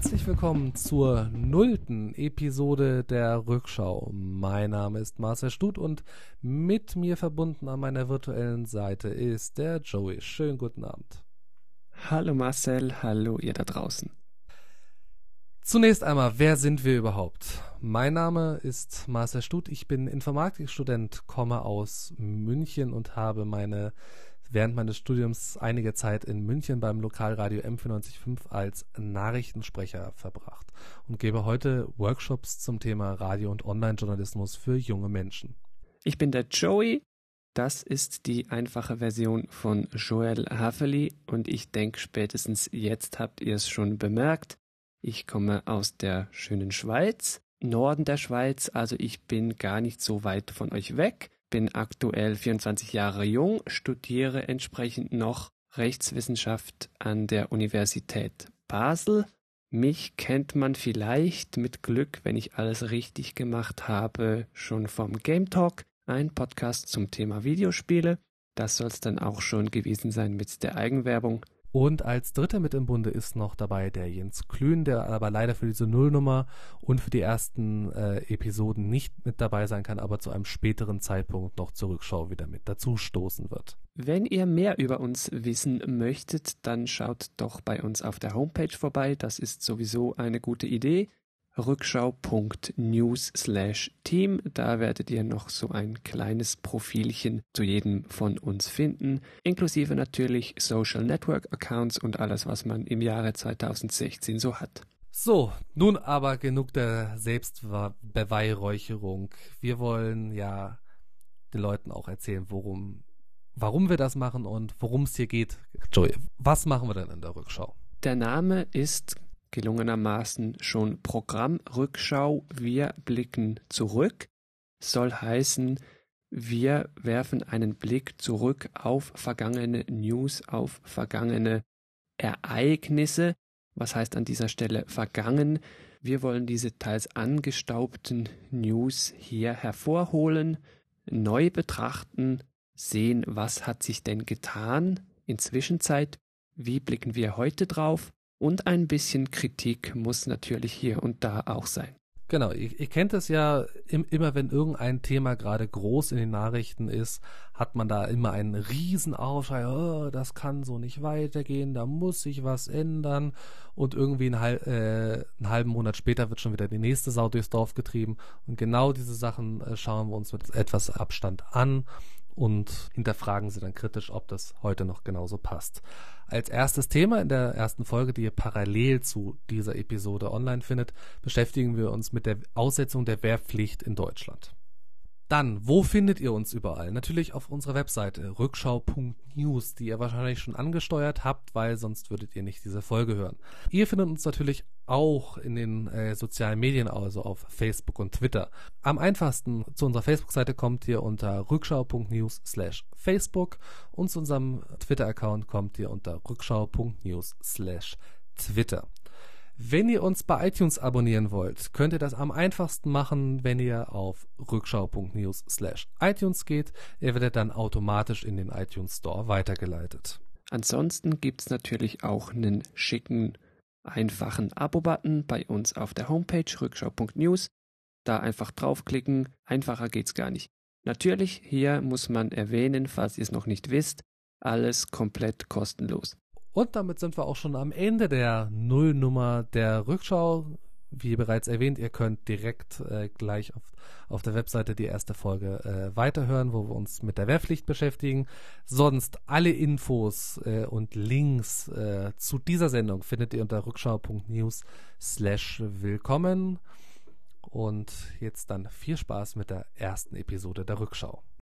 herzlich willkommen zur nullten Episode der Rückschau. Mein Name ist Marcel Stut und mit mir verbunden an meiner virtuellen Seite ist der Joey. Schönen guten Abend. Hallo Marcel, hallo ihr da draußen. Zunächst einmal, wer sind wir überhaupt? Mein Name ist Marcel Stut, ich bin Informatikstudent, komme aus München und habe meine während meines Studiums einige Zeit in München beim Lokalradio M945 als Nachrichtensprecher verbracht und gebe heute Workshops zum Thema Radio- und Online-Journalismus für junge Menschen. Ich bin der Joey. Das ist die einfache Version von Joel Haveli und ich denke spätestens jetzt habt ihr es schon bemerkt. Ich komme aus der schönen Schweiz, Norden der Schweiz, also ich bin gar nicht so weit von euch weg bin aktuell 24 Jahre jung, studiere entsprechend noch Rechtswissenschaft an der Universität Basel. Mich kennt man vielleicht mit Glück, wenn ich alles richtig gemacht habe, schon vom Game Talk, ein Podcast zum Thema Videospiele. Das soll es dann auch schon gewesen sein mit der Eigenwerbung. Und als Dritter mit im Bunde ist noch dabei der Jens Klün, der aber leider für diese Nullnummer und für die ersten äh, Episoden nicht mit dabei sein kann, aber zu einem späteren Zeitpunkt noch zur Rückschau wieder mit dazu stoßen wird. Wenn ihr mehr über uns wissen möchtet, dann schaut doch bei uns auf der Homepage vorbei. Das ist sowieso eine gute Idee rückschau.news slash team. Da werdet ihr noch so ein kleines Profilchen zu jedem von uns finden, inklusive natürlich Social Network Accounts und alles, was man im Jahre 2016 so hat. So, nun aber genug der Selbstbeweihräucherung. Wir wollen ja den Leuten auch erzählen, worum, warum wir das machen und worum es hier geht. Joey, was machen wir denn in der Rückschau? Der Name ist gelungenermaßen schon Programmrückschau. Wir blicken zurück. Soll heißen, wir werfen einen Blick zurück auf vergangene News, auf vergangene Ereignisse. Was heißt an dieser Stelle vergangen? Wir wollen diese teils angestaubten News hier hervorholen, neu betrachten, sehen, was hat sich denn getan in Zwischenzeit, wie blicken wir heute drauf und ein bisschen Kritik muss natürlich hier und da auch sein. Genau, ihr, ihr kennt es ja, im, immer wenn irgendein Thema gerade groß in den Nachrichten ist, hat man da immer einen riesen Aufschrei, oh, das kann so nicht weitergehen, da muss sich was ändern. Und irgendwie ein, äh, einen halben Monat später wird schon wieder die nächste Sau durchs Dorf getrieben. Und genau diese Sachen äh, schauen wir uns mit etwas Abstand an und hinterfragen sie dann kritisch, ob das heute noch genauso passt. Als erstes Thema in der ersten Folge, die ihr parallel zu dieser Episode online findet, beschäftigen wir uns mit der Aussetzung der Wehrpflicht in Deutschland. Dann, wo findet ihr uns überall? Natürlich auf unserer Webseite rückschau.news, die ihr wahrscheinlich schon angesteuert habt, weil sonst würdet ihr nicht diese Folge hören. Ihr findet uns natürlich auch in den äh, sozialen Medien, also auf Facebook und Twitter. Am einfachsten zu unserer Facebook-Seite kommt ihr unter rückschau.news slash Facebook und zu unserem Twitter-Account kommt ihr unter rückschau.news slash Twitter. Wenn ihr uns bei iTunes abonnieren wollt, könnt ihr das am einfachsten machen, wenn ihr auf rückschau.news slash iTunes geht. Ihr werdet dann automatisch in den iTunes Store weitergeleitet. Ansonsten gibt es natürlich auch einen schicken, einfachen Abo-Button bei uns auf der Homepage rückschau.news. Da einfach draufklicken, einfacher geht's gar nicht. Natürlich, hier muss man erwähnen, falls ihr es noch nicht wisst, alles komplett kostenlos. Und damit sind wir auch schon am Ende der Nullnummer der Rückschau. Wie bereits erwähnt, ihr könnt direkt äh, gleich auf, auf der Webseite die erste Folge äh, weiterhören, wo wir uns mit der Wehrpflicht beschäftigen. Sonst alle Infos äh, und Links äh, zu dieser Sendung findet ihr unter rückschau.news slash willkommen. Und jetzt dann viel Spaß mit der ersten Episode der Rückschau.